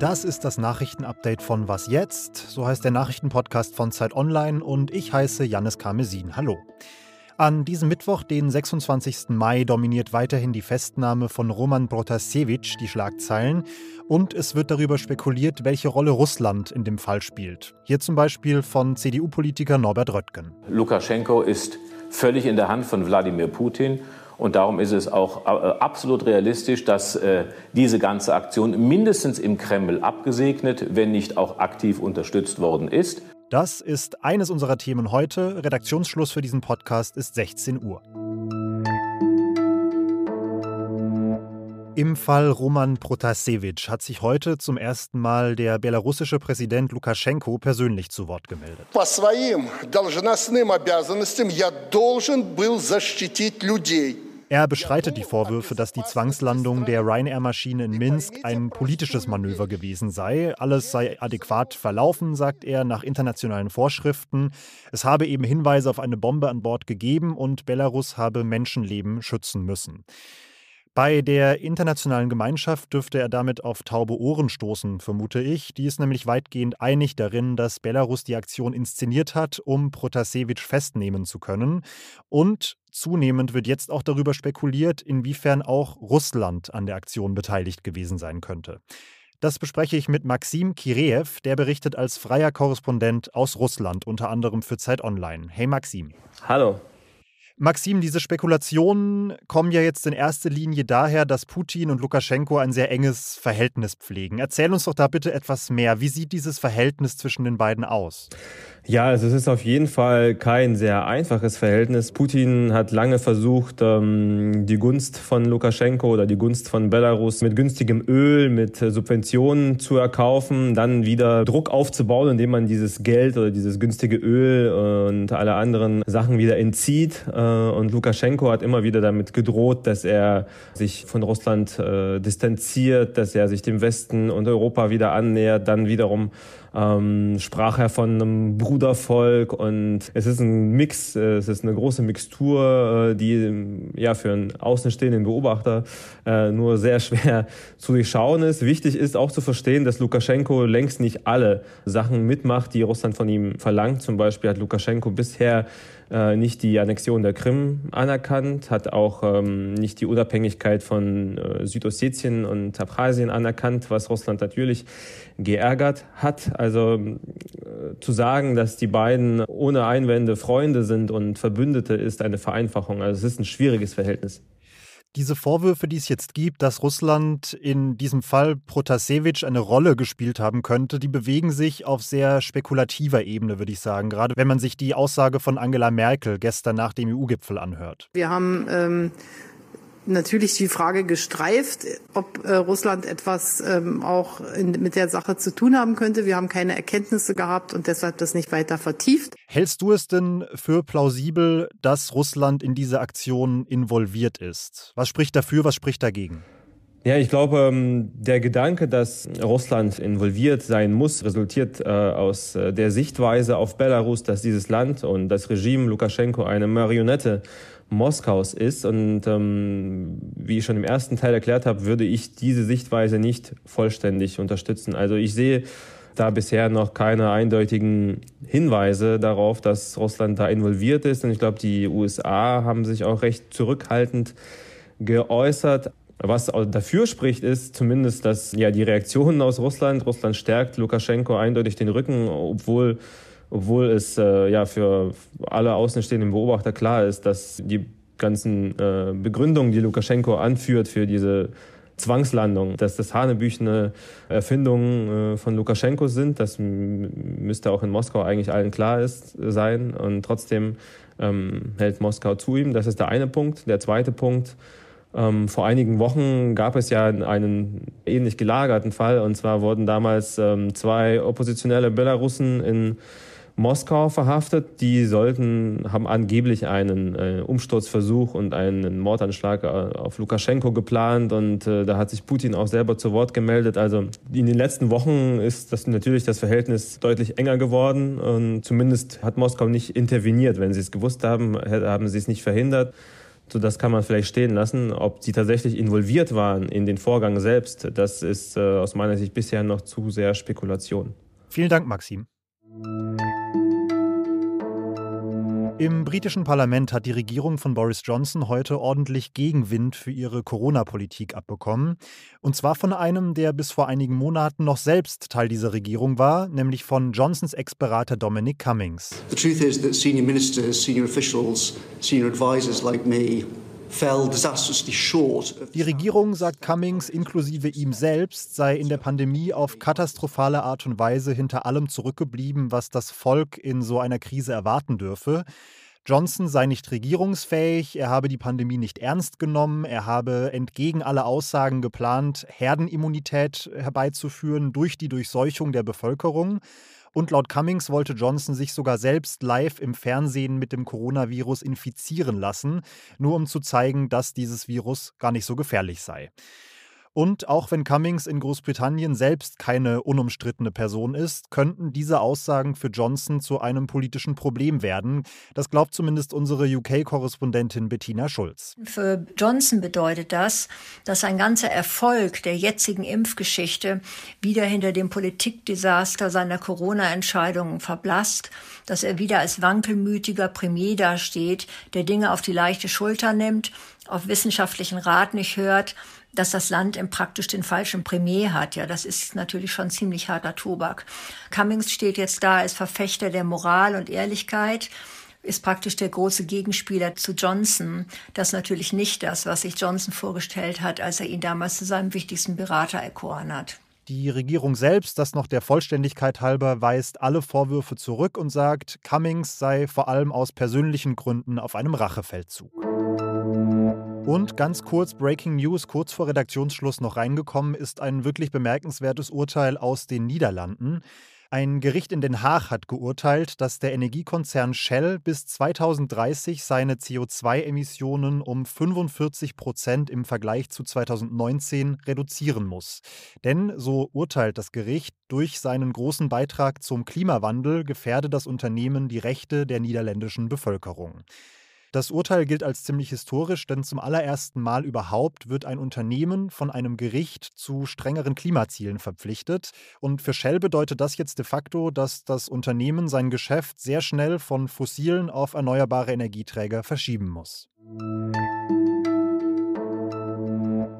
Das ist das Nachrichtenupdate von Was jetzt? So heißt der Nachrichtenpodcast von Zeit Online und ich heiße Jannis Karmesin. Hallo. An diesem Mittwoch, den 26. Mai, dominiert weiterhin die Festnahme von Roman Protasevich die Schlagzeilen und es wird darüber spekuliert, welche Rolle Russland in dem Fall spielt. Hier zum Beispiel von CDU-Politiker Norbert Röttgen. Lukaschenko ist völlig in der Hand von Wladimir Putin und darum ist es auch äh, absolut realistisch, dass äh, diese ganze Aktion mindestens im Kreml abgesegnet, wenn nicht auch aktiv unterstützt worden ist. Das ist eines unserer Themen heute. Redaktionsschluss für diesen Podcast ist 16 Uhr. Im Fall Roman Protasevich hat sich heute zum ersten Mal der belarussische Präsident Lukaschenko persönlich zu Wort gemeldet. По своим должностным обязанностям я должен был защитить людей. Er bestreitet die Vorwürfe, dass die Zwangslandung der Ryanair-Maschine in Minsk ein politisches Manöver gewesen sei. Alles sei adäquat verlaufen, sagt er, nach internationalen Vorschriften. Es habe eben Hinweise auf eine Bombe an Bord gegeben und Belarus habe Menschenleben schützen müssen. Bei der internationalen Gemeinschaft dürfte er damit auf taube Ohren stoßen, vermute ich. Die ist nämlich weitgehend einig darin, dass Belarus die Aktion inszeniert hat, um Protasevich festnehmen zu können. Und zunehmend wird jetzt auch darüber spekuliert, inwiefern auch Russland an der Aktion beteiligt gewesen sein könnte. Das bespreche ich mit Maxim Kireev, der berichtet als freier Korrespondent aus Russland, unter anderem für Zeit Online. Hey Maxim. Hallo. Maxim, diese Spekulationen kommen ja jetzt in erster Linie daher, dass Putin und Lukaschenko ein sehr enges Verhältnis pflegen. Erzähl uns doch da bitte etwas mehr. Wie sieht dieses Verhältnis zwischen den beiden aus? Ja, also es ist auf jeden Fall kein sehr einfaches Verhältnis. Putin hat lange versucht, ähm, die Gunst von Lukaschenko oder die Gunst von Belarus mit günstigem Öl, mit Subventionen zu erkaufen, dann wieder Druck aufzubauen, indem man dieses Geld oder dieses günstige Öl und alle anderen Sachen wieder entzieht. Äh, und Lukaschenko hat immer wieder damit gedroht, dass er sich von Russland äh, distanziert, dass er sich dem Westen und Europa wieder annähert, dann wiederum ähm, sprach er von einem Brudervolk und es ist ein Mix, äh, es ist eine große Mixtur, äh, die ja für einen außenstehenden Beobachter nur sehr schwer zu durchschauen ist. Wichtig ist auch zu verstehen, dass Lukaschenko längst nicht alle Sachen mitmacht, die Russland von ihm verlangt. Zum Beispiel hat Lukaschenko bisher äh, nicht die Annexion der Krim anerkannt, hat auch ähm, nicht die Unabhängigkeit von äh, Südossetien und Abchasien anerkannt, was Russland natürlich geärgert hat. Also äh, zu sagen, dass die beiden ohne Einwände Freunde sind und Verbündete, ist eine Vereinfachung. Also es ist ein schwieriges Verhältnis diese Vorwürfe, die es jetzt gibt, dass Russland in diesem Fall Protasevich eine Rolle gespielt haben könnte, die bewegen sich auf sehr spekulativer Ebene, würde ich sagen. Gerade wenn man sich die Aussage von Angela Merkel gestern nach dem EU-Gipfel anhört. Wir haben ähm, natürlich die Frage gestreift, ob äh, Russland etwas ähm, auch in, mit der Sache zu tun haben könnte. Wir haben keine Erkenntnisse gehabt und deshalb das nicht weiter vertieft. Hältst du es denn für plausibel, dass Russland in diese Aktion involviert ist? Was spricht dafür, was spricht dagegen? Ja, ich glaube, ähm, der Gedanke, dass Russland involviert sein muss, resultiert äh, aus äh, der Sichtweise auf Belarus, dass dieses Land und das Regime Lukaschenko eine Marionette Moskaus ist. Und ähm, wie ich schon im ersten Teil erklärt habe, würde ich diese Sichtweise nicht vollständig unterstützen. Also ich sehe da bisher noch keine eindeutigen Hinweise darauf, dass Russland da involviert ist. Und ich glaube, die USA haben sich auch recht zurückhaltend geäußert. Was dafür spricht, ist zumindest, dass ja die Reaktionen aus Russland, Russland stärkt Lukaschenko eindeutig den Rücken, obwohl obwohl es äh, ja für alle außenstehenden Beobachter klar ist, dass die ganzen äh, Begründungen, die Lukaschenko anführt für diese Zwangslandung, dass das hanebüchene Erfindungen äh, von Lukaschenko sind. Das müsste auch in Moskau eigentlich allen klar ist, sein. Und trotzdem ähm, hält Moskau zu ihm. Das ist der eine Punkt. Der zweite Punkt, ähm, vor einigen Wochen gab es ja einen ähnlich gelagerten Fall. Und zwar wurden damals ähm, zwei oppositionelle Belarussen in Moskau verhaftet. Die sollten, haben angeblich einen äh, Umsturzversuch und einen Mordanschlag äh, auf Lukaschenko geplant und äh, da hat sich Putin auch selber zu Wort gemeldet. Also in den letzten Wochen ist das natürlich das Verhältnis deutlich enger geworden und zumindest hat Moskau nicht interveniert. Wenn sie es gewusst haben, haben sie es nicht verhindert. So, das kann man vielleicht stehen lassen. Ob sie tatsächlich involviert waren in den Vorgang selbst, das ist äh, aus meiner Sicht bisher noch zu sehr Spekulation. Vielen Dank, Maxim. Im britischen Parlament hat die Regierung von Boris Johnson heute ordentlich Gegenwind für ihre Corona-Politik abbekommen. Und zwar von einem, der bis vor einigen Monaten noch selbst Teil dieser Regierung war, nämlich von Johnsons Ex-Berater Dominic Cummings. The truth is that senior ministers, senior officials, senior advisors like me die Regierung, sagt Cummings, inklusive ihm selbst, sei in der Pandemie auf katastrophale Art und Weise hinter allem zurückgeblieben, was das Volk in so einer Krise erwarten dürfe. Johnson sei nicht regierungsfähig, er habe die Pandemie nicht ernst genommen, er habe entgegen aller Aussagen geplant, Herdenimmunität herbeizuführen durch die Durchseuchung der Bevölkerung. Und laut Cummings wollte Johnson sich sogar selbst live im Fernsehen mit dem Coronavirus infizieren lassen, nur um zu zeigen, dass dieses Virus gar nicht so gefährlich sei. Und auch wenn Cummings in Großbritannien selbst keine unumstrittene Person ist, könnten diese Aussagen für Johnson zu einem politischen Problem werden. Das glaubt zumindest unsere UK-Korrespondentin Bettina Schulz. Für Johnson bedeutet das, dass ein ganzer Erfolg der jetzigen Impfgeschichte wieder hinter dem Politikdesaster seiner Corona-Entscheidungen verblasst, dass er wieder als wankelmütiger Premier dasteht, der Dinge auf die leichte Schulter nimmt, auf wissenschaftlichen Rat nicht hört dass das Land praktisch den falschen Premier hat. Ja, das ist natürlich schon ziemlich harter Tobak. Cummings steht jetzt da als Verfechter der Moral und Ehrlichkeit ist praktisch der große Gegenspieler zu Johnson. Das ist natürlich nicht das, was sich Johnson vorgestellt hat, als er ihn damals zu seinem wichtigsten Berater erkoren hat. Die Regierung selbst, das noch der Vollständigkeit halber, weist alle Vorwürfe zurück und sagt, Cummings sei vor allem aus persönlichen Gründen auf einem Rachefeldzug. Und ganz kurz Breaking News, kurz vor Redaktionsschluss noch reingekommen, ist ein wirklich bemerkenswertes Urteil aus den Niederlanden. Ein Gericht in Den Haag hat geurteilt, dass der Energiekonzern Shell bis 2030 seine CO2-Emissionen um 45 Prozent im Vergleich zu 2019 reduzieren muss. Denn, so urteilt das Gericht, durch seinen großen Beitrag zum Klimawandel gefährde das Unternehmen die Rechte der niederländischen Bevölkerung. Das Urteil gilt als ziemlich historisch, denn zum allerersten Mal überhaupt wird ein Unternehmen von einem Gericht zu strengeren Klimazielen verpflichtet. Und für Shell bedeutet das jetzt de facto, dass das Unternehmen sein Geschäft sehr schnell von fossilen auf erneuerbare Energieträger verschieben muss.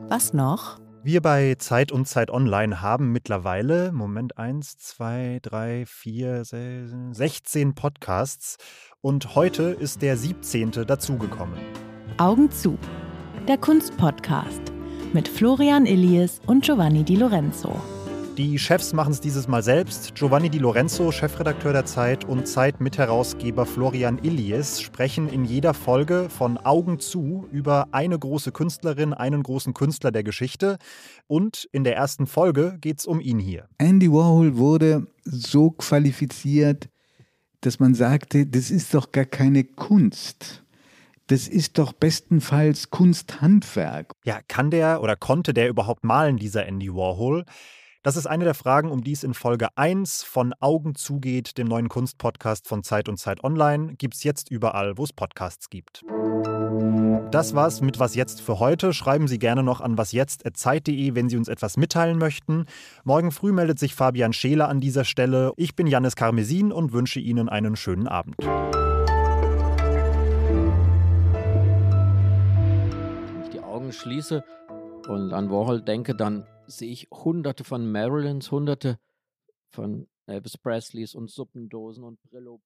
Was noch? Wir bei Zeit und Zeit Online haben mittlerweile, Moment, 1, 2, 3, 4, 16 Podcasts und heute ist der 17. dazugekommen. Augen zu. Der Kunstpodcast mit Florian Illies und Giovanni Di Lorenzo. Die Chefs machen es dieses Mal selbst. Giovanni Di Lorenzo, Chefredakteur der Zeit und Zeit-Mitherausgeber Florian Illies sprechen in jeder Folge von Augen zu über eine große Künstlerin, einen großen Künstler der Geschichte. Und in der ersten Folge geht es um ihn hier. Andy Warhol wurde so qualifiziert, dass man sagte, das ist doch gar keine Kunst das ist doch bestenfalls Kunsthandwerk. Ja, kann der oder konnte der überhaupt malen, dieser Andy Warhol? Das ist eine der Fragen, um die es in Folge 1 von Augen zugeht, dem neuen Kunstpodcast von Zeit und Zeit Online. Gibt es jetzt überall, wo es Podcasts gibt. Das war's mit Was Jetzt für heute. Schreiben Sie gerne noch an wasjetzt.zeit.de, wenn Sie uns etwas mitteilen möchten. Morgen früh meldet sich Fabian Scheler an dieser Stelle. Ich bin Janis Karmesin und wünsche Ihnen einen schönen Abend. Wenn ich die Augen schließe und an Warhol denke, dann sehe ich hunderte von Marilyns, hunderte von Elvis Presleys und Suppendosen und Brillo.